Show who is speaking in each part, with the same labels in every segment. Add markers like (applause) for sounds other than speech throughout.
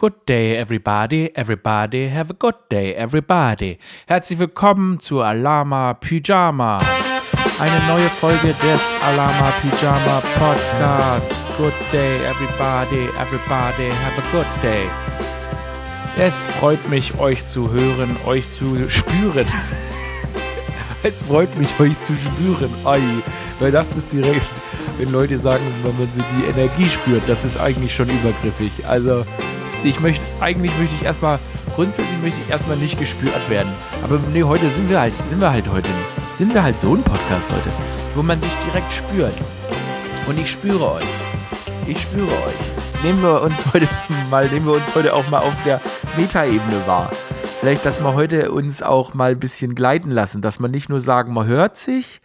Speaker 1: Good day, everybody. Everybody have a good day, everybody. Herzlich willkommen zu Alama Pyjama. Eine neue Folge des Alama Pyjama Podcasts. Good day, everybody. Everybody have a good day. Es freut mich, euch zu hören, euch zu spüren. (laughs) Es freut mich, euch zu spüren. Ai, weil das ist direkt, wenn Leute sagen, wenn man so die Energie spürt, das ist eigentlich schon übergriffig. Also, ich möchte, eigentlich möchte ich erstmal, grundsätzlich möchte ich erstmal nicht gespürt werden. Aber nee, heute sind wir halt, sind wir halt heute, sind wir halt so ein Podcast heute, wo man sich direkt spürt. Und ich spüre euch. Ich spüre euch. Nehmen wir uns heute (laughs) mal, nehmen wir uns heute auch mal auf der Metaebene wahr. Vielleicht, dass wir heute uns auch mal ein bisschen gleiten lassen, dass man nicht nur sagen, man hört sich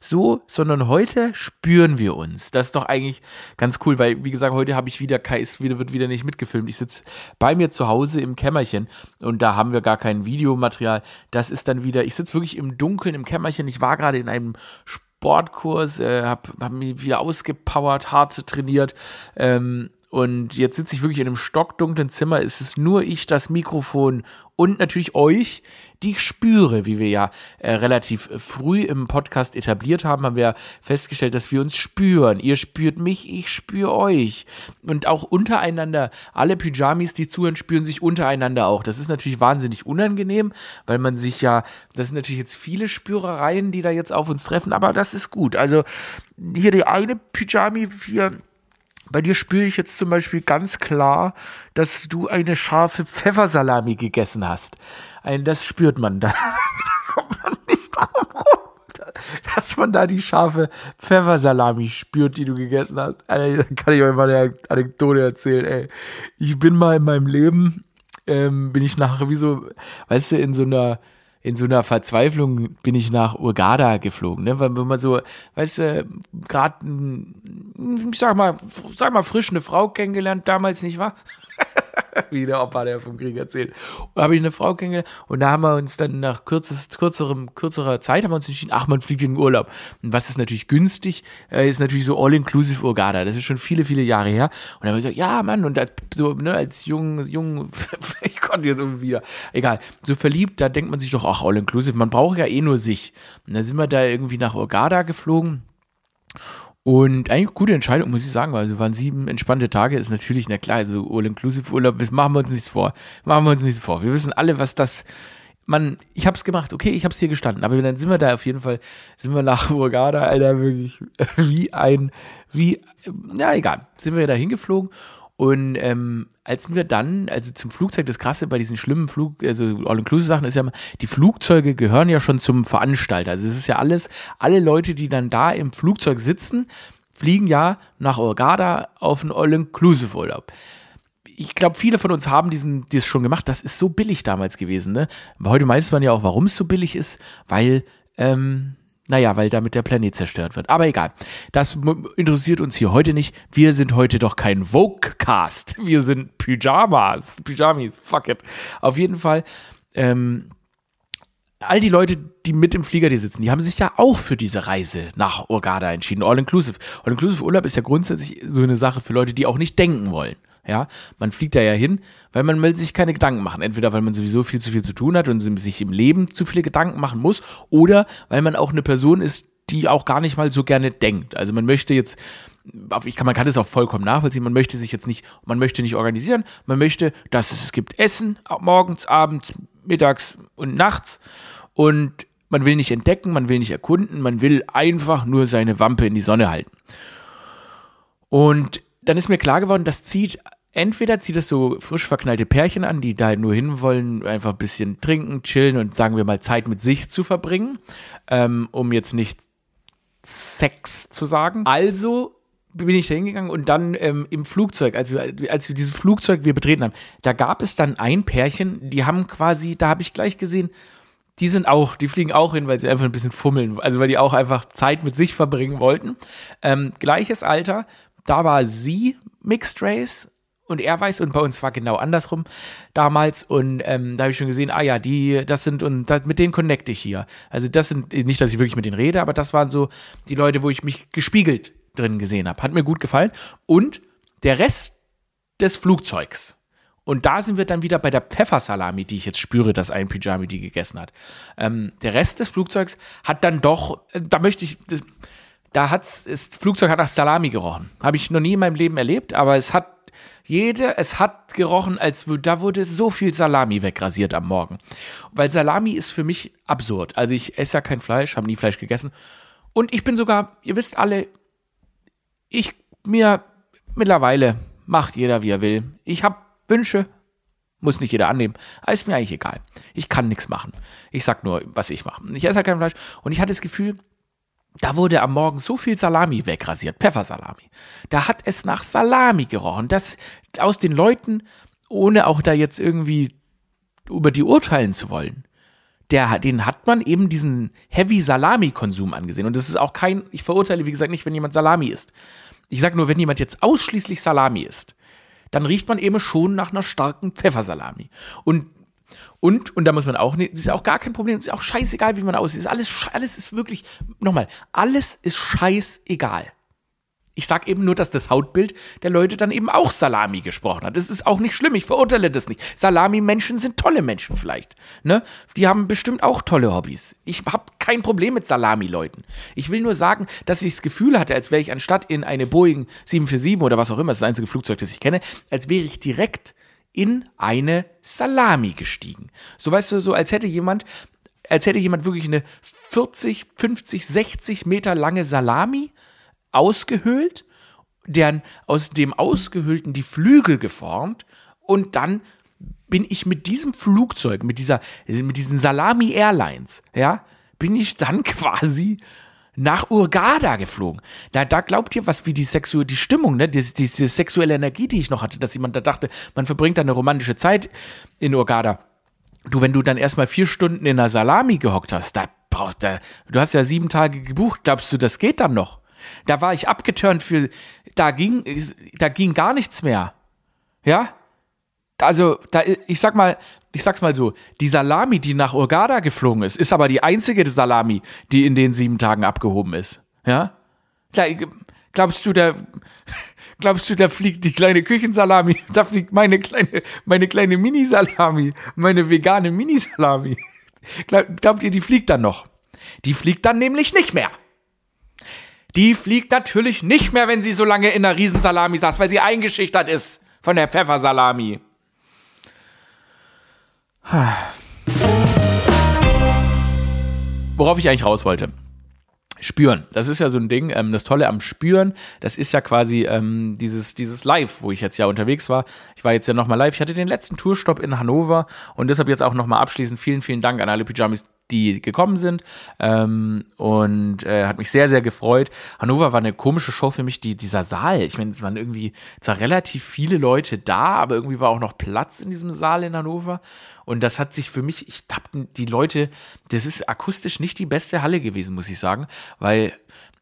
Speaker 1: so, sondern heute spüren wir uns. Das ist doch eigentlich ganz cool, weil, wie gesagt, heute habe ich wieder, es wird wieder nicht mitgefilmt. Ich sitze bei mir zu Hause im Kämmerchen und da haben wir gar kein Videomaterial. Das ist dann wieder, ich sitze wirklich im Dunkeln im Kämmerchen. Ich war gerade in einem Sportkurs, äh, habe hab mich wieder ausgepowert, hart trainiert. Ähm, und jetzt sitze ich wirklich in einem stockdunklen Zimmer. Es ist nur ich, das Mikrofon und natürlich euch, die ich spüre, wie wir ja äh, relativ früh im Podcast etabliert haben, haben wir festgestellt, dass wir uns spüren. Ihr spürt mich, ich spüre euch. Und auch untereinander, alle Pyjamis, die zuhören, spüren sich untereinander auch. Das ist natürlich wahnsinnig unangenehm, weil man sich ja, das sind natürlich jetzt viele Spürereien, die da jetzt auf uns treffen, aber das ist gut. Also hier die eine Pyjami hier bei dir spüre ich jetzt zum Beispiel ganz klar, dass du eine scharfe Pfeffersalami gegessen hast. Ein, das spürt man. Da, (laughs) da kommt man nicht drum rum. Dass man da die scharfe Pfeffersalami spürt, die du gegessen hast. Da kann ich euch mal eine Anekdote erzählen. Ey. Ich bin mal in meinem Leben, ähm, bin ich nachher wie so, weißt du, in so einer in so einer Verzweiflung bin ich nach Urgada geflogen, ne? Weil wenn man so, weißt du, gerade, ich sag mal, sag mal, frisch eine Frau kennengelernt damals, nicht wahr? (laughs) (laughs) wie der Opa, der vom Krieg erzählt. Da habe ich eine Frau kennengelernt und da haben wir uns dann nach kürzes, kürzerem, kürzerer Zeit haben wir uns entschieden, ach, man fliegt in den Urlaub. Und was ist natürlich günstig, äh, ist natürlich so All-Inclusive Urgada. Das ist schon viele, viele Jahre her. Und dann haben wir gesagt, ja, Mann, und als, so, ne, als jung, jung, (laughs) ich konnte jetzt irgendwie wieder, egal, so verliebt, da denkt man sich doch, ach, All-Inclusive, man braucht ja eh nur sich. Und dann sind wir da irgendwie nach Urgada geflogen und eigentlich gute Entscheidung, muss ich sagen, weil also waren sieben entspannte Tage, ist natürlich, na klar, also All-Inclusive-Urlaub, das machen wir uns nichts vor. Machen wir uns nichts vor. Wir wissen alle, was das, man, ich hab's gemacht, okay, ich hab's hier gestanden, aber dann sind wir da auf jeden Fall, sind wir nach (laughs) Hurghada, Alter, wirklich, wie ein, wie, na egal, sind wir da hingeflogen und ähm, als wir dann, also zum Flugzeug, das Krasse bei diesen schlimmen Flug, also All-Inclusive-Sachen ist ja, die Flugzeuge gehören ja schon zum Veranstalter. Also es ist ja alles, alle Leute, die dann da im Flugzeug sitzen, fliegen ja nach Orgada auf einen All-Inclusive-Urlaub. Ich glaube, viele von uns haben diesen, das schon gemacht. Das ist so billig damals gewesen. Ne? Heute weiß man ja auch, warum es so billig ist, weil ähm, naja, weil damit der Planet zerstört wird. Aber egal. Das interessiert uns hier heute nicht. Wir sind heute doch kein Vogue-Cast. Wir sind Pyjamas. Pyjamis. Fuck it. Auf jeden Fall. Ähm, all die Leute, die mit im Flieger die sitzen, die haben sich ja auch für diese Reise nach Urgada entschieden. All-inclusive. All-inclusive Urlaub ist ja grundsätzlich so eine Sache für Leute, die auch nicht denken wollen. Ja, man fliegt da ja hin, weil man will sich keine Gedanken machen. Entweder weil man sowieso viel zu viel zu tun hat und sich im Leben zu viele Gedanken machen muss, oder weil man auch eine Person ist, die auch gar nicht mal so gerne denkt. Also man möchte jetzt, ich kann, man kann das auch vollkommen nachvollziehen, man möchte sich jetzt nicht, man möchte nicht organisieren, man möchte, dass es, es gibt Essen, morgens, abends, mittags und nachts und man will nicht entdecken, man will nicht erkunden, man will einfach nur seine Wampe in die Sonne halten. Und dann ist mir klar geworden, das zieht entweder zieht es so frisch verknallte Pärchen an, die da nur hinwollen, einfach ein bisschen trinken, chillen und sagen wir mal Zeit mit sich zu verbringen, ähm, um jetzt nicht Sex zu sagen. Also bin ich da hingegangen und dann ähm, im Flugzeug, als wir, als wir dieses Flugzeug wir betreten haben, da gab es dann ein Pärchen, die haben quasi, da habe ich gleich gesehen, die sind auch, die fliegen auch hin, weil sie einfach ein bisschen fummeln, also weil die auch einfach Zeit mit sich verbringen wollten. Ähm, gleiches Alter, da war sie Mixed Race und er weiß, und bei uns war genau andersrum damals. Und ähm, da habe ich schon gesehen, ah ja, die, das sind, und das, mit denen connecte ich hier. Also das sind, nicht, dass ich wirklich mit denen rede, aber das waren so die Leute, wo ich mich gespiegelt drin gesehen habe. Hat mir gut gefallen. Und der Rest des Flugzeugs Und da sind wir dann wieder bei der Pfeffersalami, die ich jetzt spüre, dass ein Pyjami die gegessen hat. Ähm, der Rest des Flugzeugs hat dann doch, äh, da möchte ich, das, da hat das Flugzeug hat nach Salami gerochen. Habe ich noch nie in meinem Leben erlebt, aber es hat jede, es hat gerochen, als da wurde so viel Salami wegrasiert am Morgen. Weil Salami ist für mich absurd. Also ich esse ja kein Fleisch, habe nie Fleisch gegessen. Und ich bin sogar, ihr wisst alle, ich mir mittlerweile macht jeder, wie er will. Ich habe Wünsche, muss nicht jeder annehmen. Aber ist mir eigentlich egal. Ich kann nichts machen. Ich sag nur, was ich mache. Ich esse halt kein Fleisch. Und ich hatte das Gefühl, da wurde am Morgen so viel Salami wegrasiert, Pfeffersalami. Da hat es nach Salami gerochen. Das aus den Leuten, ohne auch da jetzt irgendwie über die urteilen zu wollen, der, den hat man eben diesen Heavy Salami-Konsum angesehen. Und das ist auch kein, ich verurteile, wie gesagt, nicht, wenn jemand Salami isst. Ich sage nur, wenn jemand jetzt ausschließlich Salami isst, dann riecht man eben schon nach einer starken Pfeffersalami. Und und, und da muss man auch, das ist auch gar kein Problem, ist auch scheißegal, wie man aussieht. Ist alles, alles ist wirklich, nochmal, alles ist scheißegal. Ich sage eben nur, dass das Hautbild der Leute dann eben auch Salami gesprochen hat. Das ist auch nicht schlimm, ich verurteile das nicht. Salami-Menschen sind tolle Menschen vielleicht. Ne? Die haben bestimmt auch tolle Hobbys. Ich habe kein Problem mit Salami-Leuten. Ich will nur sagen, dass ich das Gefühl hatte, als wäre ich anstatt in eine Boeing 747 oder was auch immer, das ist das einzige Flugzeug, das ich kenne, als wäre ich direkt in eine Salami gestiegen. So weißt du, so als hätte jemand als hätte jemand wirklich eine 40, 50, 60 Meter lange Salami ausgehöhlt, deren aus dem Ausgehöhlten die Flügel geformt und dann bin ich mit diesem Flugzeug, mit dieser, mit diesen Salami Airlines, ja, bin ich dann (laughs) quasi nach Urgada geflogen. Da, da glaubt ihr, was wie die Sexu die Stimmung, ne, diese, diese sexuelle Energie, die ich noch hatte, dass jemand da dachte, man verbringt da eine romantische Zeit in Urgada. Du, wenn du dann erstmal vier Stunden in einer Salami gehockt hast, da braucht da, du hast ja sieben Tage gebucht, glaubst du, das geht dann noch? Da war ich abgeturnt für, da ging, da ging gar nichts mehr. Ja? Also, da, ich sag mal, ich sag's mal so, die Salami, die nach Urgada geflogen ist, ist aber die einzige Salami, die in den sieben Tagen abgehoben ist. Ja? Glaubst du, da, (laughs) glaubst du, da fliegt die kleine Küchensalami, (laughs) da fliegt meine kleine, meine kleine Mini-Salami, meine vegane Mini-Salami. (laughs) Glaubt ihr, die fliegt dann noch? Die fliegt dann nämlich nicht mehr. Die fliegt natürlich nicht mehr, wenn sie so lange in einer Riesensalami saß, weil sie eingeschüchtert ist von der Pfeffersalami. Worauf ich eigentlich raus wollte. Spüren. Das ist ja so ein Ding. Ähm, das Tolle am Spüren, das ist ja quasi ähm, dieses, dieses Live, wo ich jetzt ja unterwegs war. Ich war jetzt ja nochmal live. Ich hatte den letzten Tourstopp in Hannover und deshalb jetzt auch nochmal abschließend vielen, vielen Dank an alle Pyjamis, die gekommen sind ähm, und äh, hat mich sehr, sehr gefreut. Hannover war eine komische Show für mich, die, dieser Saal. Ich meine, es waren irgendwie zwar relativ viele Leute da, aber irgendwie war auch noch Platz in diesem Saal in Hannover. Und das hat sich für mich, ich habe die Leute, das ist akustisch nicht die beste Halle gewesen, muss ich sagen, weil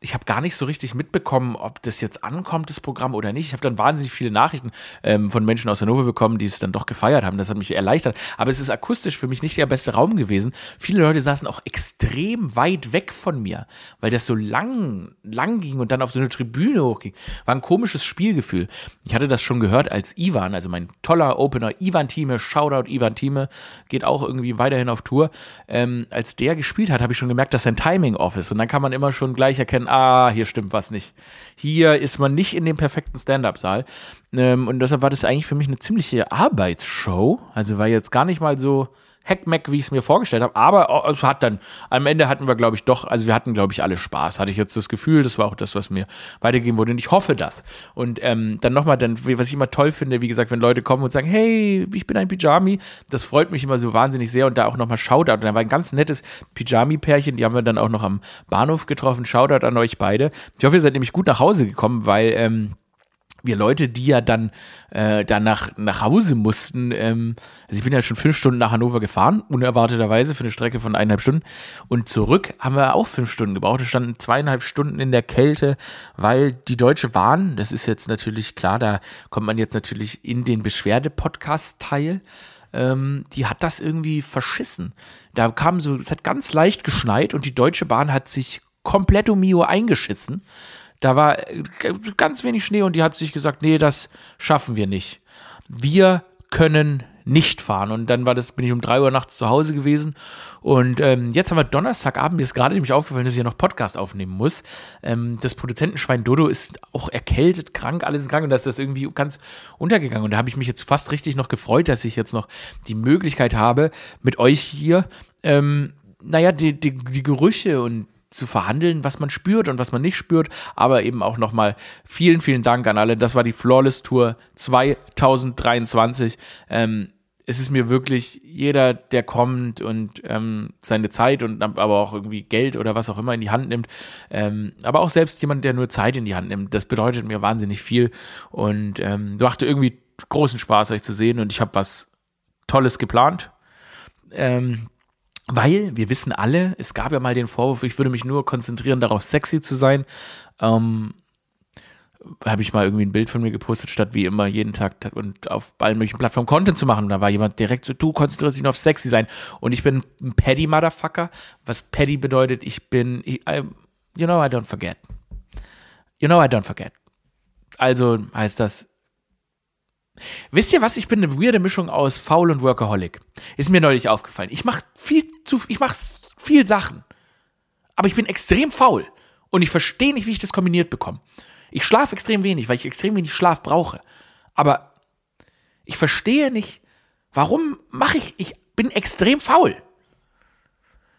Speaker 1: ich habe gar nicht so richtig mitbekommen, ob das jetzt ankommt, das Programm oder nicht. Ich habe dann wahnsinnig viele Nachrichten ähm, von Menschen aus Hannover bekommen, die es dann doch gefeiert haben. Das hat mich erleichtert. Aber es ist akustisch für mich nicht der beste Raum gewesen. Viele Leute saßen auch extrem weit weg von mir, weil das so lang, lang ging und dann auf so eine Tribüne hochging. War ein komisches Spielgefühl. Ich hatte das schon gehört als Ivan, also mein toller Opener Ivan Thieme, Shoutout Ivan Thieme, geht auch irgendwie weiterhin auf Tour. Ähm, als der gespielt hat, habe ich schon gemerkt, dass sein Timing off ist. Und dann kann man immer schon gleich erkennen, ah, hier stimmt was nicht. Hier ist man nicht in dem perfekten Stand-up-Saal. Ähm, und deshalb war das eigentlich für mich eine ziemliche Arbeitsshow. Also war jetzt gar nicht mal so Heckmeck, wie ich es mir vorgestellt habe. Aber es hat dann, am Ende hatten wir, glaube ich, doch, also wir hatten, glaube ich, alle Spaß. Hatte ich jetzt das Gefühl, das war auch das, was mir weitergegeben wurde. Und ich hoffe das. Und ähm, dann nochmal, dann, was ich immer toll finde, wie gesagt, wenn Leute kommen und sagen, hey, ich bin ein Pyjami, das freut mich immer so wahnsinnig sehr. Und da auch nochmal Shoutout. Und da war ein ganz nettes Pyjami-Pärchen, die haben wir dann auch noch am Bahnhof getroffen. Shoutout an euch beide. Ich hoffe, ihr seid nämlich gut nach Hause gekommen, weil, ähm, wir Leute, die ja dann äh, danach nach Hause mussten, ähm, also ich bin ja schon fünf Stunden nach Hannover gefahren, unerwarteterweise für eine Strecke von eineinhalb Stunden. Und zurück haben wir auch fünf Stunden gebraucht. Wir standen zweieinhalb Stunden in der Kälte, weil die Deutsche Bahn, das ist jetzt natürlich klar, da kommt man jetzt natürlich in den Beschwerde-Podcast-Teil. Ähm, die hat das irgendwie verschissen. Da kam so, es hat ganz leicht geschneit und die Deutsche Bahn hat sich komplett um Mio eingeschissen da war äh, ganz wenig Schnee und die hat sich gesagt, nee, das schaffen wir nicht. Wir können nicht fahren. Und dann war das, bin ich um drei Uhr nachts zu Hause gewesen. Und ähm, jetzt haben wir Donnerstagabend. Mir ist gerade nämlich aufgefallen, dass ich ja noch Podcast aufnehmen muss. Ähm, das Produzentenschwein Dodo ist auch erkältet, krank, alles in krank. Und da ist das irgendwie ganz untergegangen. Und da habe ich mich jetzt fast richtig noch gefreut, dass ich jetzt noch die Möglichkeit habe, mit euch hier, ähm, naja, die, die, die Gerüche und zu verhandeln, was man spürt und was man nicht spürt. Aber eben auch nochmal vielen, vielen Dank an alle. Das war die Flawless Tour 2023. Ähm, es ist mir wirklich jeder, der kommt und ähm, seine Zeit und aber auch irgendwie Geld oder was auch immer in die Hand nimmt, ähm, aber auch selbst jemand, der nur Zeit in die Hand nimmt, das bedeutet mir wahnsinnig viel und ähm, machte irgendwie großen Spaß, euch zu sehen und ich habe was Tolles geplant. Ähm, weil wir wissen alle, es gab ja mal den Vorwurf, ich würde mich nur konzentrieren darauf, sexy zu sein. Ähm, habe ich mal irgendwie ein Bild von mir gepostet, statt wie immer jeden Tag und auf allen möglichen Plattformen Content zu machen. Und da war jemand direkt so, du konzentrierst dich nur auf sexy sein. Und ich bin ein Paddy-Motherfucker. Was Paddy bedeutet, ich bin, I, you know I don't forget. You know I don't forget. Also heißt das, Wisst ihr was? Ich bin eine weirde Mischung aus faul und Workaholic. Ist mir neulich aufgefallen. Ich mache viel zu, ich mache viel Sachen. Aber ich bin extrem faul. Und ich verstehe nicht, wie ich das kombiniert bekomme. Ich schlafe extrem wenig, weil ich extrem wenig Schlaf brauche. Aber ich verstehe nicht, warum mache ich, ich bin extrem faul.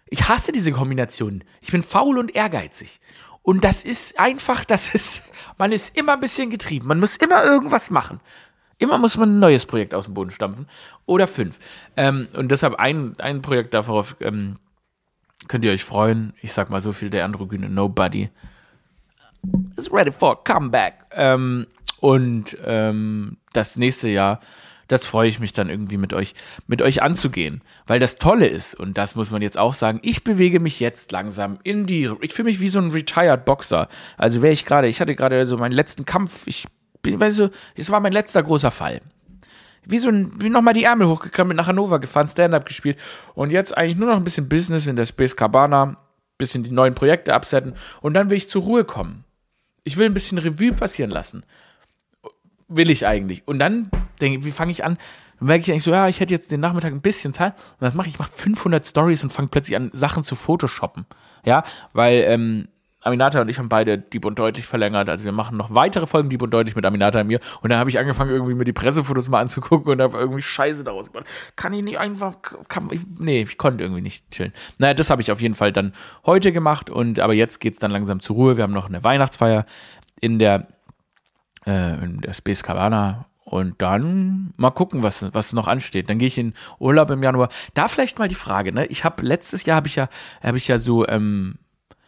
Speaker 1: Ich hasse diese Kombination. Ich bin faul und ehrgeizig. Und das ist einfach, das ist, man ist immer ein bisschen getrieben. Man muss immer irgendwas machen. Immer muss man ein neues Projekt aus dem Boden stampfen. Oder fünf. Ähm, und deshalb ein, ein Projekt darauf ähm, könnt ihr euch freuen. Ich sag mal so viel, der androgyne Nobody is ready for a comeback. Ähm, und ähm, das nächste Jahr, das freue ich mich dann irgendwie mit euch, mit euch anzugehen. Weil das Tolle ist, und das muss man jetzt auch sagen, ich bewege mich jetzt langsam in die, ich fühle mich wie so ein retired Boxer. Also wäre ich gerade, ich hatte gerade so meinen letzten Kampf, ich weißt du, das war mein letzter großer Fall. Wie so ein, wie nochmal die Ärmel hochgekommen, bin nach Hannover gefahren, Stand-up gespielt und jetzt eigentlich nur noch ein bisschen Business in der Space Cabana, bisschen die neuen Projekte absetzen und dann will ich zur Ruhe kommen. Ich will ein bisschen Revue passieren lassen. Will ich eigentlich. Und dann denke wie fange ich an? Dann merke ich eigentlich so, ja, ich hätte jetzt den Nachmittag ein bisschen Zeit. Und dann mache ich, ich mache 500 Stories und fange plötzlich an, Sachen zu photoshoppen. Ja, weil ähm, Aminata und ich haben beide Dieb und Deutlich verlängert. Also wir machen noch weitere Folgen Dieb und Deutlich mit Aminata und mir. Und dann habe ich angefangen, irgendwie mir die Pressefotos mal anzugucken und habe irgendwie Scheiße daraus gemacht. Kann ich nicht einfach, kann, ich, nee, ich konnte irgendwie nicht chillen. Naja, das habe ich auf jeden Fall dann heute gemacht. Und aber jetzt geht es dann langsam zur Ruhe. Wir haben noch eine Weihnachtsfeier in der, äh, in der Space Cabana und dann mal gucken, was, was noch ansteht. Dann gehe ich in Urlaub im Januar. Da vielleicht mal die Frage, ne? Ich habe letztes Jahr habe ich ja, habe ich ja so, ähm,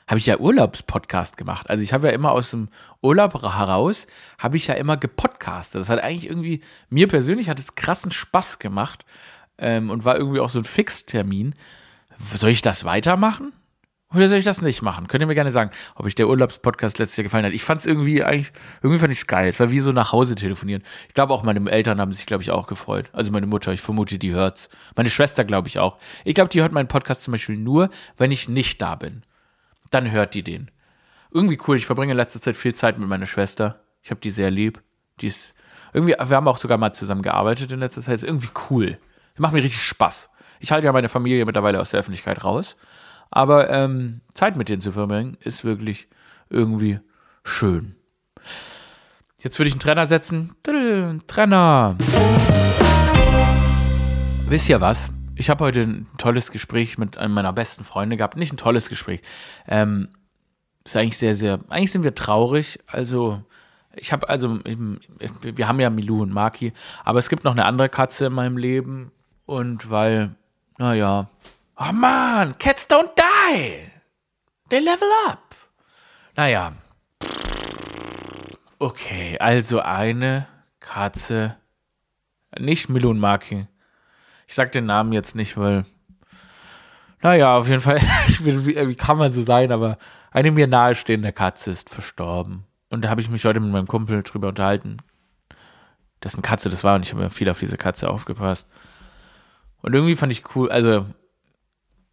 Speaker 1: habe ich ja Urlaubspodcast gemacht. Also ich habe ja immer aus dem Urlaub heraus, habe ich ja immer gepodcastet. Das hat eigentlich irgendwie, mir persönlich hat es krassen Spaß gemacht ähm, und war irgendwie auch so ein Fixtermin. Soll ich das weitermachen? Oder soll ich das nicht machen? Könnt ihr mir gerne sagen, ob euch der Urlaubspodcast letztes Jahr gefallen hat. Ich fand es irgendwie eigentlich, irgendwie fand ich es geil. Es war wie so nach Hause telefonieren. Ich glaube auch meine Eltern haben sich, glaube ich, auch gefreut. Also meine Mutter, ich vermute, die hört's. Meine Schwester, glaube ich, auch. Ich glaube, die hört meinen Podcast zum Beispiel nur, wenn ich nicht da bin dann hört die den. Irgendwie cool. Ich verbringe in letzter Zeit viel Zeit mit meiner Schwester. Ich habe die sehr lieb. Die ist irgendwie, wir haben auch sogar mal zusammen gearbeitet in letzter Zeit. Ist irgendwie cool. Das macht mir richtig Spaß. Ich halte ja meine Familie mittlerweile aus der Öffentlichkeit raus. Aber ähm, Zeit mit denen zu verbringen, ist wirklich irgendwie schön. Jetzt würde ich einen Trenner setzen. Trenner. Wisst ihr was? Ich habe heute ein tolles Gespräch mit einem meiner besten Freunde gehabt. Nicht ein tolles Gespräch. Ähm, ist eigentlich sehr, sehr. Eigentlich sind wir traurig. Also, ich habe also, wir haben ja Milou und Maki, aber es gibt noch eine andere Katze in meinem Leben. Und weil, naja. Oh man, Cats don't die. They level up. Naja. Okay, also eine Katze. Nicht Milou und Maki ich sag den Namen jetzt nicht, weil. Naja, auf jeden Fall, (laughs) wie, wie, kann man so sein, aber eine mir nahestehende Katze ist verstorben. Und da habe ich mich heute mit meinem Kumpel drüber unterhalten, dass eine Katze das war und ich habe viel auf diese Katze aufgepasst. Und irgendwie fand ich cool, also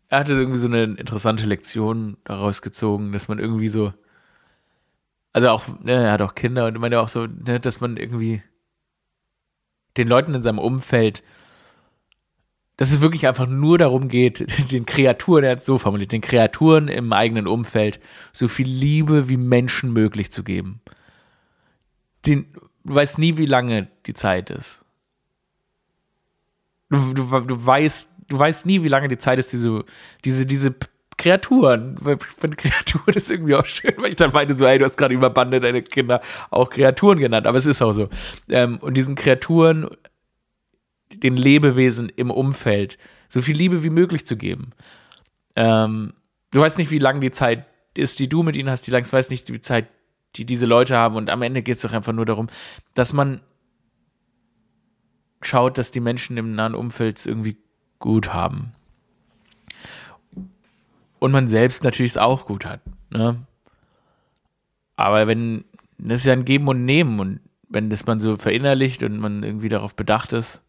Speaker 1: er hatte irgendwie so eine interessante Lektion daraus gezogen, dass man irgendwie so, also auch, ne, er hat auch Kinder und ich meine auch so, ne, dass man irgendwie den Leuten in seinem Umfeld, dass es wirklich einfach nur darum geht, (laughs) den Kreaturen, er hat es so formuliert, den Kreaturen im eigenen Umfeld so viel Liebe wie Menschen möglich zu geben. Den, du weißt nie, wie lange die Zeit ist. Du, du, du, weißt, du weißt nie, wie lange die Zeit ist, diese, diese, diese Kreaturen. Von (laughs) Kreaturen ist irgendwie auch schön, weil ich dann meinte, so, hey, du hast gerade über Bande deine Kinder auch Kreaturen genannt, aber es ist auch so. Ähm, und diesen Kreaturen, den Lebewesen im Umfeld, so viel Liebe wie möglich zu geben. Ähm, du weißt nicht, wie lange die Zeit ist, die du mit ihnen hast, die lang, weißt nicht, wie Zeit, die diese Leute haben. Und am Ende geht es doch einfach nur darum, dass man schaut, dass die Menschen im nahen Umfeld es irgendwie gut haben und man selbst natürlich es auch gut hat. Ne? Aber wenn, das ist ja ein Geben und Nehmen und wenn das man so verinnerlicht und man irgendwie darauf bedacht ist,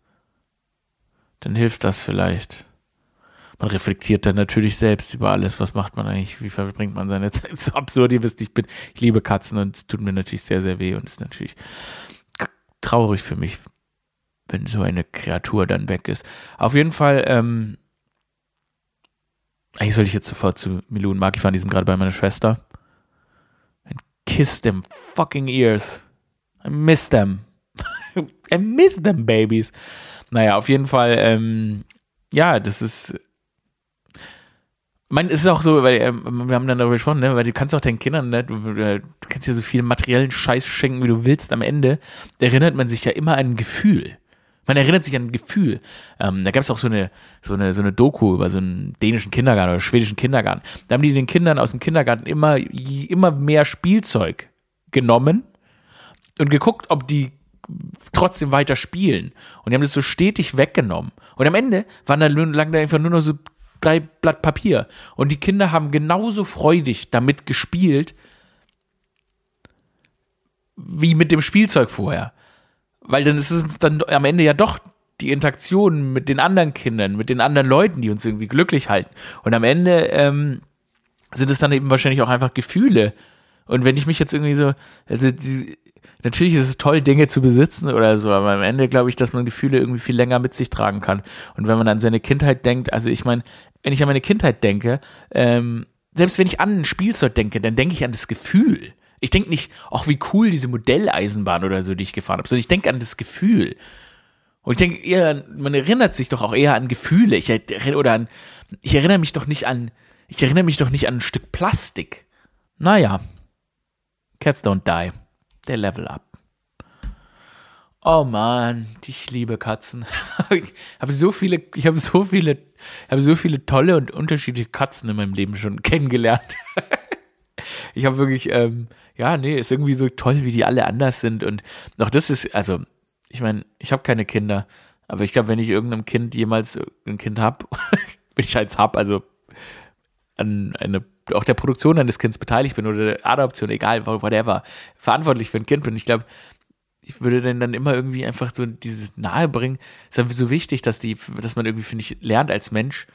Speaker 1: dann hilft das vielleicht. Man reflektiert dann natürlich selbst über alles. Was macht man eigentlich? Wie verbringt man seine (laughs) Zeit? So absurd, ihr wisst, ich bin, ich liebe Katzen und es tut mir natürlich sehr, sehr weh und ist natürlich traurig für mich, wenn so eine Kreatur dann weg ist. Auf jeden Fall, ähm, eigentlich sollte ich jetzt sofort zu Milou und Maki fahren, die sind gerade bei meiner Schwester. And kiss them fucking ears. I miss them. (laughs) I miss them babies. Naja, auf jeden Fall, ähm, ja, das ist. Man, es ist auch so, weil ähm, wir haben dann darüber gesprochen, ne, weil du kannst auch deinen Kindern, ne, du, du kannst ja so viel materiellen Scheiß schenken, wie du willst. Am Ende erinnert man sich ja immer an ein Gefühl. Man erinnert sich an ein Gefühl. Ähm, da gab es auch so eine, so, eine, so eine Doku über so einen dänischen Kindergarten oder schwedischen Kindergarten. Da haben die den Kindern aus dem Kindergarten immer, immer mehr Spielzeug genommen und geguckt, ob die trotzdem weiter spielen. Und die haben das so stetig weggenommen. Und am Ende waren da, lagen da einfach nur noch so drei Blatt Papier. Und die Kinder haben genauso freudig damit gespielt, wie mit dem Spielzeug vorher. Weil dann ist es dann am Ende ja doch die Interaktion mit den anderen Kindern, mit den anderen Leuten, die uns irgendwie glücklich halten. Und am Ende ähm, sind es dann eben wahrscheinlich auch einfach Gefühle. Und wenn ich mich jetzt irgendwie so, also die, natürlich ist es toll, Dinge zu besitzen oder so, aber am Ende glaube ich, dass man Gefühle irgendwie viel länger mit sich tragen kann. Und wenn man an seine Kindheit denkt, also ich meine, wenn ich an meine Kindheit denke, ähm, selbst wenn ich an ein Spielzeug denke, dann denke ich an das Gefühl. Ich denke nicht, ach, wie cool diese Modelleisenbahn oder so, die ich gefahren habe, sondern ich denke an das Gefühl. Und ich denke eher, man erinnert sich doch auch eher an Gefühle. Ich erinnere, oder an, ich erinnere mich doch nicht an, ich erinnere mich doch nicht an ein Stück Plastik. Naja. Cats don't die. They level up. Oh man, ich liebe Katzen. (laughs) ich habe so viele, ich habe so viele, habe so viele tolle und unterschiedliche Katzen in meinem Leben schon (laughs) kennengelernt. ich habe wirklich, ähm, ja, nee, ist irgendwie so toll, wie die alle anders sind. Und auch das ist, also, ich meine, ich habe keine Kinder, aber ich glaube, wenn ich irgendeinem Kind jemals ein Kind habe, (laughs) wenn ich eins habe, also an eine, auch der Produktion eines Kindes beteiligt bin oder der Adoption, egal, whatever, verantwortlich für ein Kind bin, ich glaube, ich würde denn dann immer irgendwie einfach so dieses Nahebringen, ist dann so wichtig, dass die, dass man irgendwie, finde ich, lernt als Mensch,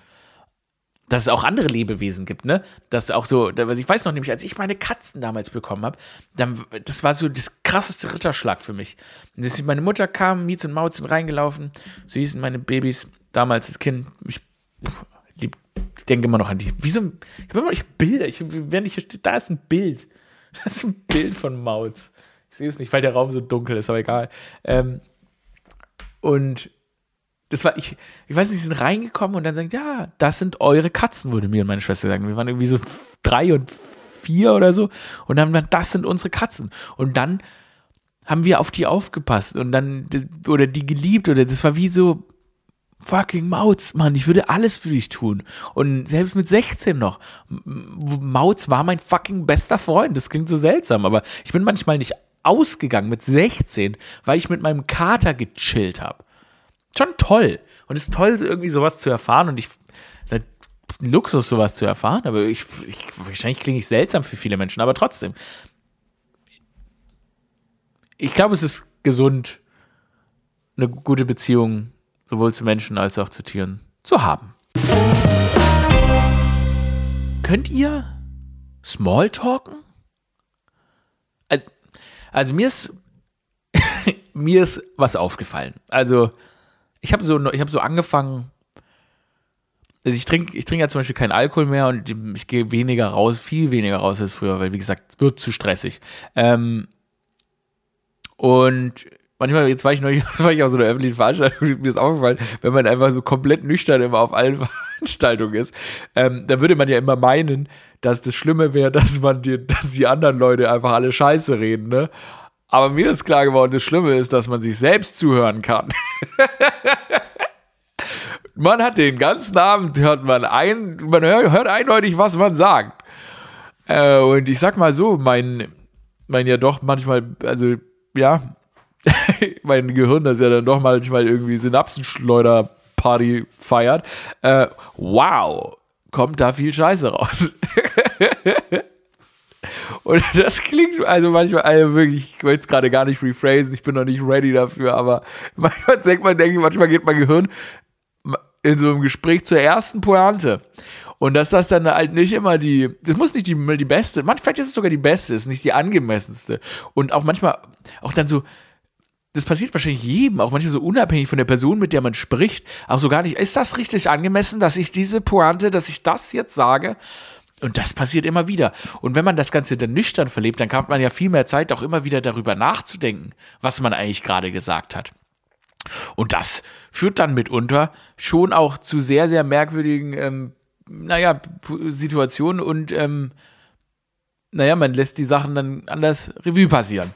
Speaker 1: dass es auch andere Lebewesen gibt, ne? Das auch so, ich weiß noch nämlich, als ich meine Katzen damals bekommen habe, dann, das war so das krasseste Ritterschlag für mich. Dass meine Mutter kam, Mietz und Mauz sind reingelaufen, so hießen meine Babys damals als Kind. Ich, ich denke immer noch an die. Wie so, ich habe immer noch Bilder, ich, wenn ich, da ist ein Bild. (laughs) Das ist ein Bild von Mauz. Ich sehe es nicht, weil der Raum so dunkel ist, aber egal. Ähm, und das war, ich, ich weiß nicht, sie sind reingekommen und dann sagen, ja, das sind eure Katzen, würde mir und meine Schwester sagen. Wir waren irgendwie so drei und vier oder so und dann haben wir, das sind unsere Katzen. Und dann haben wir auf die aufgepasst und dann, oder die geliebt oder das war wie so, fucking Mauz, Mann, ich würde alles für dich tun. Und selbst mit 16 noch. Mauz war mein fucking bester Freund. Das klingt so seltsam, aber ich bin manchmal nicht ausgegangen mit 16, weil ich mit meinem Kater gechillt habe schon toll. Und es ist toll, irgendwie sowas zu erfahren. Und ich, ein Luxus, sowas zu erfahren. Aber ich, ich wahrscheinlich klinge ich seltsam für viele Menschen, aber trotzdem. Ich glaube, es ist gesund, eine gute Beziehung sowohl zu Menschen als auch zu Tieren zu haben. Könnt ihr Smalltalken? Also mir ist (laughs) mir ist was aufgefallen. Also, ich habe so, ich hab so angefangen, also ich trinke ich trink ja zum Beispiel keinen Alkohol mehr und ich gehe weniger raus, viel weniger raus als früher, weil wie gesagt, es wird zu stressig. Ähm, und manchmal, jetzt war ich neulich, (laughs) war ich auf so einer öffentlichen Veranstaltung, (laughs) mir ist aufgefallen, wenn man einfach so komplett nüchtern immer auf allen (laughs) Veranstaltungen ist, ähm, dann würde man ja immer meinen, dass das Schlimme wäre, dass man die, dass die anderen Leute einfach alle Scheiße reden, ne? Aber mir ist klar geworden, das Schlimme ist, dass man sich selbst zuhören kann. man hat den ganzen Abend, hört man ein, man hört eindeutig, was man sagt. Äh, und ich sag mal so, mein, mein ja doch manchmal, also ja, (laughs) mein Gehirn, das ja dann doch manchmal irgendwie Synapsenschleuder-Party feiert. Äh, wow, kommt da viel Scheiße raus. (laughs) Und das klingt also manchmal, also wirklich, ich will es gerade gar nicht rephrasen, ich bin noch nicht ready dafür, aber (laughs) manchmal denkt man, denke ich, manchmal geht mein Gehirn in so einem Gespräch zur ersten Pointe. Und dass das dann halt nicht immer die, das muss nicht die, die beste, manchmal ist es sogar die beste, ist nicht die angemessenste. Und auch manchmal, auch dann so, das passiert wahrscheinlich jedem, auch manchmal so unabhängig von der Person, mit der man spricht, auch so gar nicht, ist das richtig angemessen, dass ich diese Pointe, dass ich das jetzt sage? Und das passiert immer wieder. Und wenn man das Ganze dann nüchtern verlebt, dann hat man ja viel mehr Zeit, auch immer wieder darüber nachzudenken, was man eigentlich gerade gesagt hat. Und das führt dann mitunter schon auch zu sehr, sehr merkwürdigen, ähm, naja, Situationen und, ähm, naja, man lässt die Sachen dann anders Revue passieren.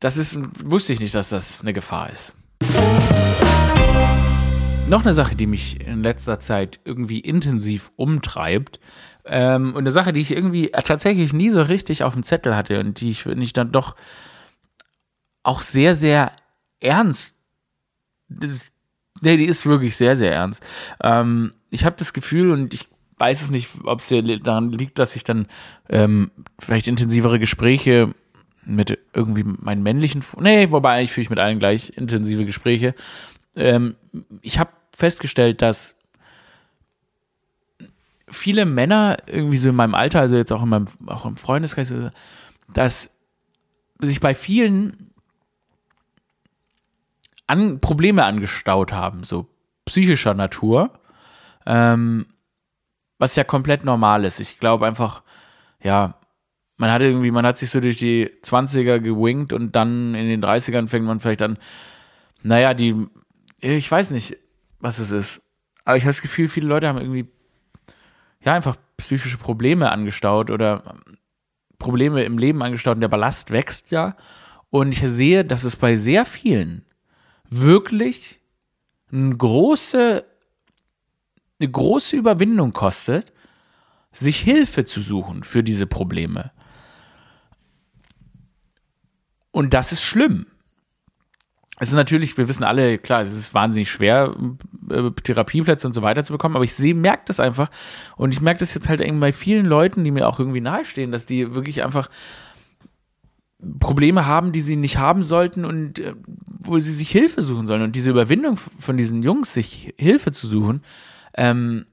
Speaker 1: Das ist, wusste ich nicht, dass das eine Gefahr ist. Noch eine Sache, die mich in letzter Zeit irgendwie intensiv umtreibt, ähm, und eine Sache, die ich irgendwie tatsächlich nie so richtig auf dem Zettel hatte und die ich, ich dann doch auch sehr, sehr ernst. Nee, die ist wirklich sehr, sehr ernst. Ähm, ich habe das Gefühl und ich weiß es nicht, ob es daran liegt, dass ich dann ähm, vielleicht intensivere Gespräche mit irgendwie meinen männlichen, nee, wobei eigentlich führe ich mit allen gleich intensive Gespräche. Ähm, ich habe festgestellt, dass viele Männer irgendwie so in meinem Alter, also jetzt auch in meinem, auch im Freundeskreis, dass sich bei vielen an, Probleme angestaut haben, so psychischer Natur, ähm, was ja komplett normal ist. Ich glaube einfach, ja, man hat irgendwie, man hat sich so durch die 20er gewinkt und dann in den 30ern fängt man vielleicht an, naja, die, ich weiß nicht, was es ist, aber ich habe das Gefühl, viele Leute haben irgendwie ja, einfach psychische Probleme angestaut oder Probleme im Leben angestaut und der Ballast wächst ja. Und ich sehe, dass es bei sehr vielen wirklich eine große, eine große Überwindung kostet, sich Hilfe zu suchen für diese Probleme. Und das ist schlimm es ist natürlich, wir wissen alle, klar, es ist wahnsinnig schwer, äh, Therapieplätze und so weiter zu bekommen, aber ich sehe, merke das einfach und ich merke das jetzt halt irgendwie bei vielen Leuten, die mir auch irgendwie nahestehen, dass die wirklich einfach Probleme haben, die sie nicht haben sollten und äh, wo sie sich Hilfe suchen sollen. Und diese Überwindung von diesen Jungs, sich Hilfe zu suchen, ähm,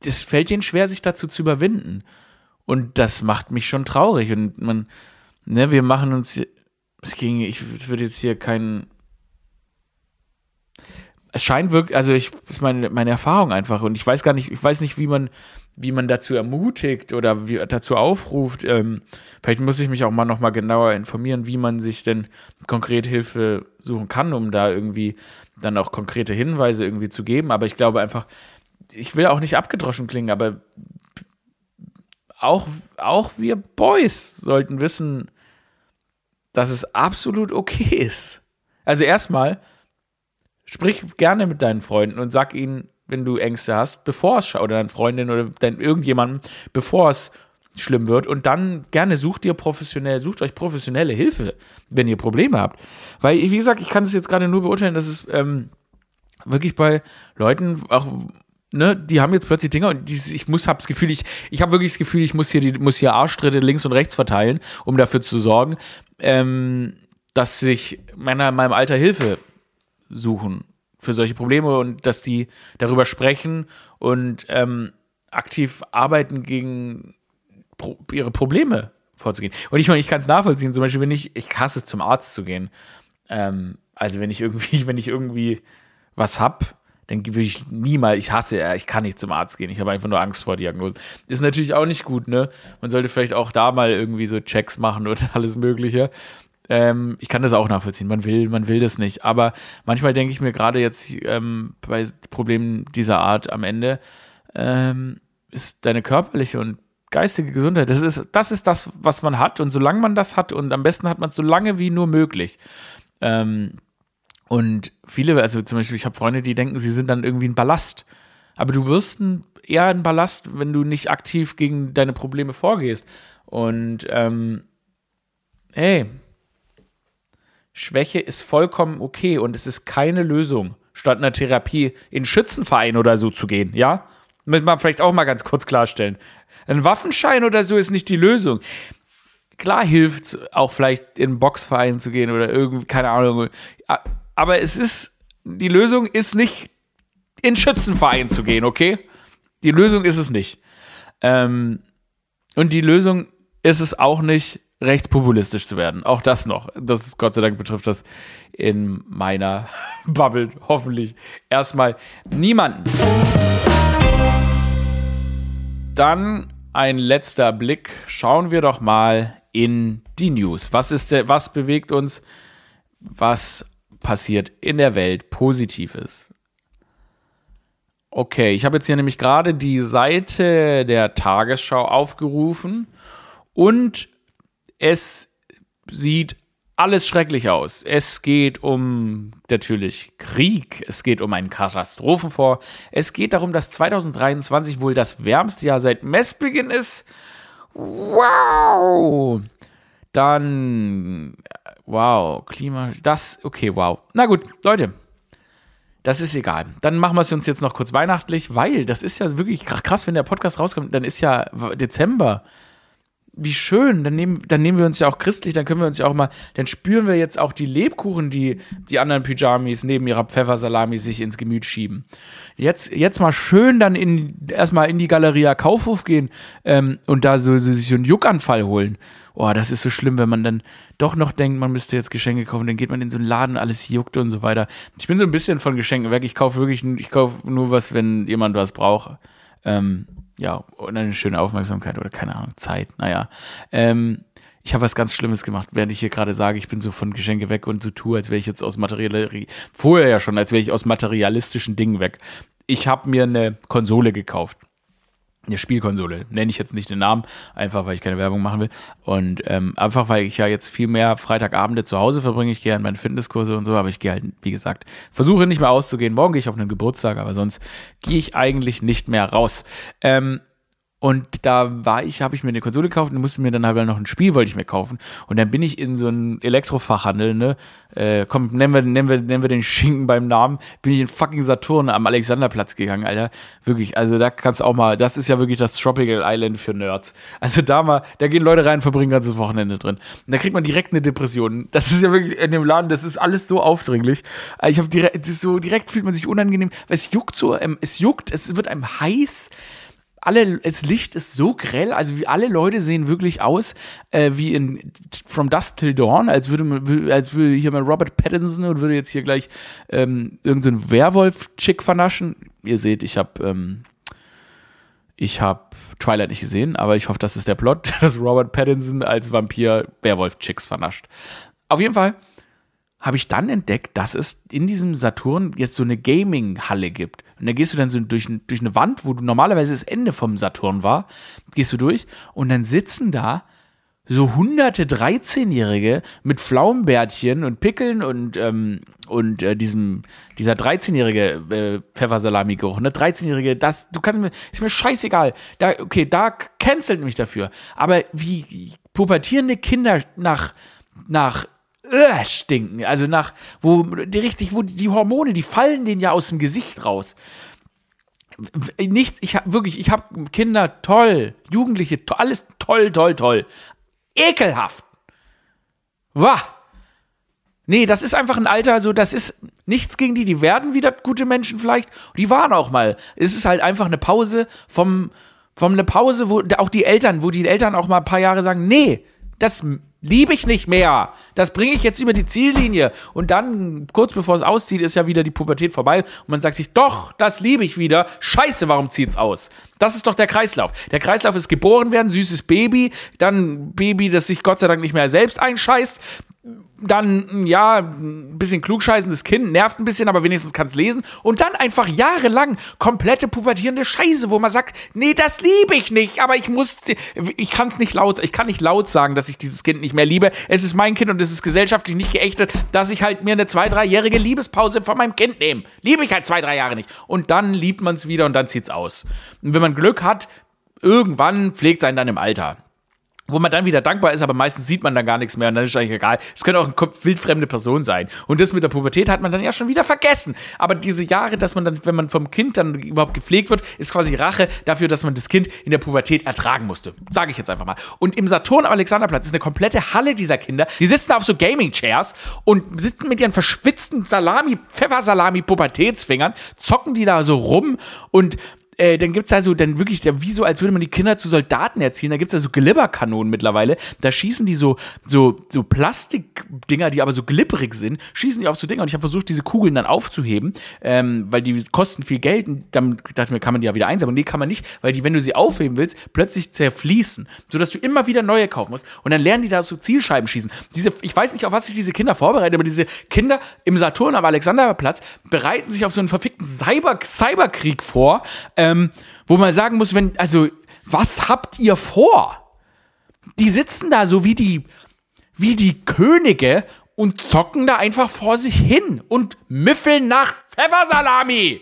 Speaker 1: das fällt ihnen schwer, sich dazu zu überwinden. Und das macht mich schon traurig. Und man, ne, wir machen uns es ging, ich würde jetzt hier keinen. Es scheint wirklich, also ich ist meine, meine Erfahrung einfach und ich weiß gar nicht, ich weiß nicht, wie man, wie man dazu ermutigt oder wie, dazu aufruft. Ähm, vielleicht muss ich mich auch mal noch mal genauer informieren, wie man sich denn konkret Hilfe suchen kann, um da irgendwie dann auch konkrete Hinweise irgendwie zu geben. Aber ich glaube einfach, ich will auch nicht abgedroschen klingen, aber auch, auch wir Boys sollten wissen, dass es absolut okay ist. Also erstmal, sprich gerne mit deinen Freunden und sag ihnen, wenn du Ängste hast, bevor es, oder deinen Freundin oder dein irgendjemandem, bevor es schlimm wird. Und dann gerne sucht ihr professionell, sucht euch professionelle Hilfe, wenn ihr Probleme habt. Weil, wie gesagt, ich kann es jetzt gerade nur beurteilen, dass es ähm, wirklich bei Leuten auch Ne, die haben jetzt plötzlich Dinge und die, ich muss, habe das Gefühl, ich, ich habe wirklich das Gefühl, ich muss hier die, muss hier Arschtritte links und rechts verteilen, um dafür zu sorgen, ähm, dass sich Männer in meinem Alter Hilfe suchen für solche Probleme und dass die darüber sprechen und ähm, aktiv arbeiten gegen pro ihre Probleme vorzugehen. Und ich meine, ich kann es nachvollziehen, zum Beispiel, wenn ich, ich hasse es, zum Arzt zu gehen. Ähm, also wenn ich irgendwie, (laughs) wenn ich irgendwie was hab, dann würde ich niemals, ich hasse, ich kann nicht zum Arzt gehen. Ich habe einfach nur Angst vor Diagnosen. Ist natürlich auch nicht gut, ne? Man sollte vielleicht auch da mal irgendwie so Checks machen und (laughs) alles Mögliche. Ähm, ich kann das auch nachvollziehen. Man will, man will das nicht. Aber manchmal denke ich mir gerade jetzt ähm, bei Problemen dieser Art am Ende, ähm, ist deine körperliche und geistige Gesundheit, das ist, das ist das, was man hat. Und solange man das hat, und am besten hat man es so lange wie nur möglich. Ähm, und viele, also zum Beispiel, ich habe Freunde, die denken, sie sind dann irgendwie ein Ballast. Aber du wirst ein, eher ein Ballast, wenn du nicht aktiv gegen deine Probleme vorgehst. Und ähm, hey, Schwäche ist vollkommen okay und es ist keine Lösung, statt einer Therapie in Schützenverein oder so zu gehen, ja? Müssen wir vielleicht auch mal ganz kurz klarstellen. Ein Waffenschein oder so ist nicht die Lösung. Klar hilft es auch vielleicht in einen Boxverein zu gehen oder irgendwie, keine Ahnung. Aber es ist, die Lösung ist nicht in Schützenverein zu gehen, okay? Die Lösung ist es nicht. Ähm, und die Lösung ist es auch nicht, rechtspopulistisch zu werden. Auch das noch. Das ist Gott sei Dank betrifft das in meiner (laughs) Bubble hoffentlich erstmal niemanden. Dann ein letzter Blick. Schauen wir doch mal in die News. Was ist der, was bewegt uns? Was passiert in der Welt Positives? Okay, ich habe jetzt hier nämlich gerade die Seite der Tagesschau aufgerufen und es sieht alles schrecklich aus. Es geht um natürlich Krieg, es geht um einen Katastrophenvor, es geht darum, dass 2023 wohl das wärmste Jahr seit Messbeginn ist. Wow! Dann, wow, Klima, das, okay, wow. Na gut, Leute, das ist egal. Dann machen wir es uns jetzt noch kurz weihnachtlich, weil das ist ja wirklich krass, wenn der Podcast rauskommt, dann ist ja Dezember wie schön, dann nehmen, dann nehmen wir uns ja auch christlich, dann können wir uns ja auch mal, dann spüren wir jetzt auch die Lebkuchen, die die anderen Pyjamis neben ihrer Pfeffersalami sich ins Gemüt schieben. Jetzt, jetzt mal schön dann in, erstmal in die Galeria Kaufhof gehen ähm, und da so, so sich einen Juckanfall holen. Oh, das ist so schlimm, wenn man dann doch noch denkt, man müsste jetzt Geschenke kaufen, dann geht man in so einen Laden, alles juckt und so weiter. Ich bin so ein bisschen von Geschenken weg. Ich kaufe wirklich, ich kaufe nur was, wenn jemand was braucht. Ähm, ja, und eine schöne Aufmerksamkeit oder keine Ahnung, Zeit, naja. Ähm, ich habe was ganz Schlimmes gemacht, während ich hier gerade sage, ich bin so von Geschenke weg und so tue, als wäre ich jetzt aus material vorher ja schon, als wäre ich aus materialistischen Dingen weg. Ich habe mir eine Konsole gekauft eine Spielkonsole, nenne ich jetzt nicht den Namen, einfach weil ich keine Werbung machen will. Und ähm, einfach weil ich ja jetzt viel mehr Freitagabende zu Hause verbringe. Ich gehe an meine Fitnesskurse und so, aber ich gehe halt, wie gesagt, versuche nicht mehr auszugehen. Morgen gehe ich auf einen Geburtstag, aber sonst gehe ich eigentlich nicht mehr raus. Ähm, und da war ich, habe ich mir eine Konsole gekauft und musste mir dann halt noch ein Spiel, wollte ich mir kaufen. Und dann bin ich in so einen Elektrofachhandel, ne? Äh, komm, nennen wir, nennen, wir, nennen wir den Schinken beim Namen. Bin ich in fucking Saturn am Alexanderplatz gegangen, Alter. Wirklich, also da kannst du auch mal, das ist ja wirklich das Tropical Island für Nerds. Also da mal, da gehen Leute rein, verbringen ganzes Wochenende drin. Und da kriegt man direkt eine Depression. Das ist ja wirklich in dem Laden, das ist alles so aufdringlich. Ich habe direkt, so direkt fühlt man sich unangenehm, weil es juckt so, ähm, es juckt, es wird einem heiß alle, das Licht ist so grell, also wie alle Leute sehen wirklich aus äh, wie in From Dust Till Dawn, als würde, als würde hier mal Robert Pattinson und würde jetzt hier gleich ähm, irgendein so Werwolf-Chick vernaschen. Ihr seht, ich habe ähm, ich habe Twilight nicht gesehen, aber ich hoffe, das ist der Plot, (laughs) dass Robert Pattinson als Vampir Werwolf-Chicks vernascht. Auf jeden Fall habe ich dann entdeckt, dass es in diesem Saturn jetzt so eine Gaming-Halle gibt. Und da gehst du dann so durch, durch eine Wand, wo du normalerweise das Ende vom Saturn war, gehst du durch und dann sitzen da so hunderte 13-Jährige mit Pflaumenbärtchen und Pickeln und, ähm, und äh, diesem, dieser 13-jährige äh, Pfeffersalami-Geruch, ne? 13-jährige, das, du kannst mir, ist mir scheißegal. Da, okay, da cancelt mich dafür. Aber wie pubertierende Kinder nach, nach äh, stinken. Also nach, wo die richtig, wo die Hormone, die fallen denen ja aus dem Gesicht raus. Nichts, ich habe wirklich, ich habe Kinder toll, Jugendliche toll, alles toll, toll, toll. Ekelhaft. Wah. Nee, das ist einfach ein Alter, so das ist nichts gegen die, die werden wieder gute Menschen vielleicht. Die waren auch mal. Es ist halt einfach eine Pause vom, vom eine Pause, wo auch die Eltern, wo die Eltern auch mal ein paar Jahre sagen, nee, das liebe ich nicht mehr. Das bringe ich jetzt über die Ziellinie. Und dann, kurz bevor es auszieht, ist ja wieder die Pubertät vorbei. Und man sagt sich, doch, das liebe ich wieder. Scheiße, warum zieht's aus? Das ist doch der Kreislauf. Der Kreislauf ist geboren werden, süßes Baby, dann Baby, das sich Gott sei Dank nicht mehr selbst einscheißt, dann, ja, ein bisschen klugscheißendes Kind, nervt ein bisschen, aber wenigstens kann es lesen. Und dann einfach jahrelang komplette pubertierende Scheiße, wo man sagt, nee, das liebe ich nicht, aber ich muss, ich kann es nicht laut, ich kann nicht laut sagen, dass ich dieses Kind nicht mehr liebe. Es ist mein Kind und es ist gesellschaftlich nicht geächtet, dass ich halt mir eine zwei, dreijährige Liebespause von meinem Kind nehme. Liebe ich halt zwei, drei Jahre nicht. Und dann liebt man es wieder und dann zieht's aus. Und wenn man Glück hat, irgendwann pflegt es einen dann im Alter wo man dann wieder dankbar ist, aber meistens sieht man dann gar nichts mehr und dann ist eigentlich egal. Es könnte auch eine wildfremde Person sein. Und das mit der Pubertät hat man dann ja schon wieder vergessen. Aber diese Jahre, dass man dann, wenn man vom Kind dann überhaupt gepflegt wird, ist quasi Rache dafür, dass man das Kind in der Pubertät ertragen musste. Sage ich jetzt einfach mal. Und im Saturn am Alexanderplatz ist eine komplette Halle dieser Kinder. Die sitzen da auf so Gaming-Chairs und sitzen mit ihren verschwitzten Salami, Pfeffersalami-Pubertätsfingern, zocken die da so rum und äh, dann gibt es also dann wirklich, wie so, als würde man die Kinder zu Soldaten erziehen. Da gibt es da so Glibberkanonen mittlerweile. Da schießen die so, so, so Plastikdinger, die aber so glibberig sind, schießen die auf so Dinger. Und ich habe versucht, diese Kugeln dann aufzuheben, ähm, weil die kosten viel Geld. Und dann dachte ich mir, kann man die ja wieder einsammeln. Nee, kann man nicht, weil die, wenn du sie aufheben willst, plötzlich zerfließen, sodass du immer wieder neue kaufen musst. Und dann lernen die da so Zielscheiben schießen. Diese, ich weiß nicht, auf was sich diese Kinder vorbereiten, aber diese Kinder im Saturn am Alexanderplatz bereiten sich auf so einen verfickten Cyber Cyberkrieg vor. Ähm, ähm, wo man sagen muss, wenn, also, was habt ihr vor? Die sitzen da so wie die, wie die Könige und zocken da einfach vor sich hin und müffeln nach Pfeffersalami.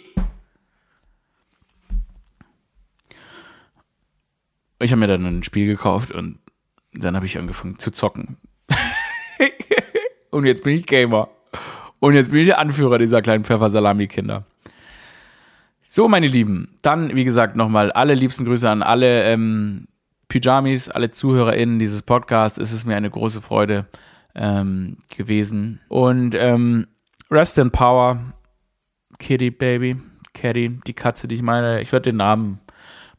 Speaker 1: Ich habe mir dann ein Spiel gekauft und dann habe ich angefangen zu zocken. (laughs) und jetzt bin ich Gamer. Und jetzt bin ich der Anführer dieser kleinen Pfeffersalami-Kinder. So, meine Lieben, dann, wie gesagt, nochmal alle liebsten Grüße an alle ähm, Pyjamis, alle ZuhörerInnen dieses Podcasts. Es ist mir eine große Freude ähm, gewesen. Und ähm, Rest in Power, Kitty Baby, Kitty, die Katze, die ich meine. Ich werde den Namen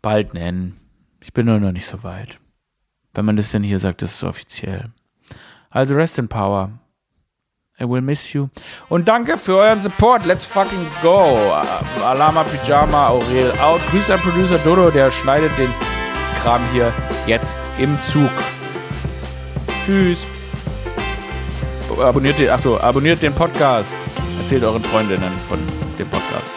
Speaker 1: bald nennen. Ich bin nur noch nicht so weit. Wenn man das denn hier sagt, das ist offiziell. Also Rest in Power. I will miss you. Und danke für euren Support. Let's fucking go. Alama Pyjama, Aurel out. Grüße an Producer Dodo, der schneidet den Kram hier jetzt im Zug. Tschüss. Abonniert den, achso, abonniert den Podcast. Erzählt euren Freundinnen von dem Podcast.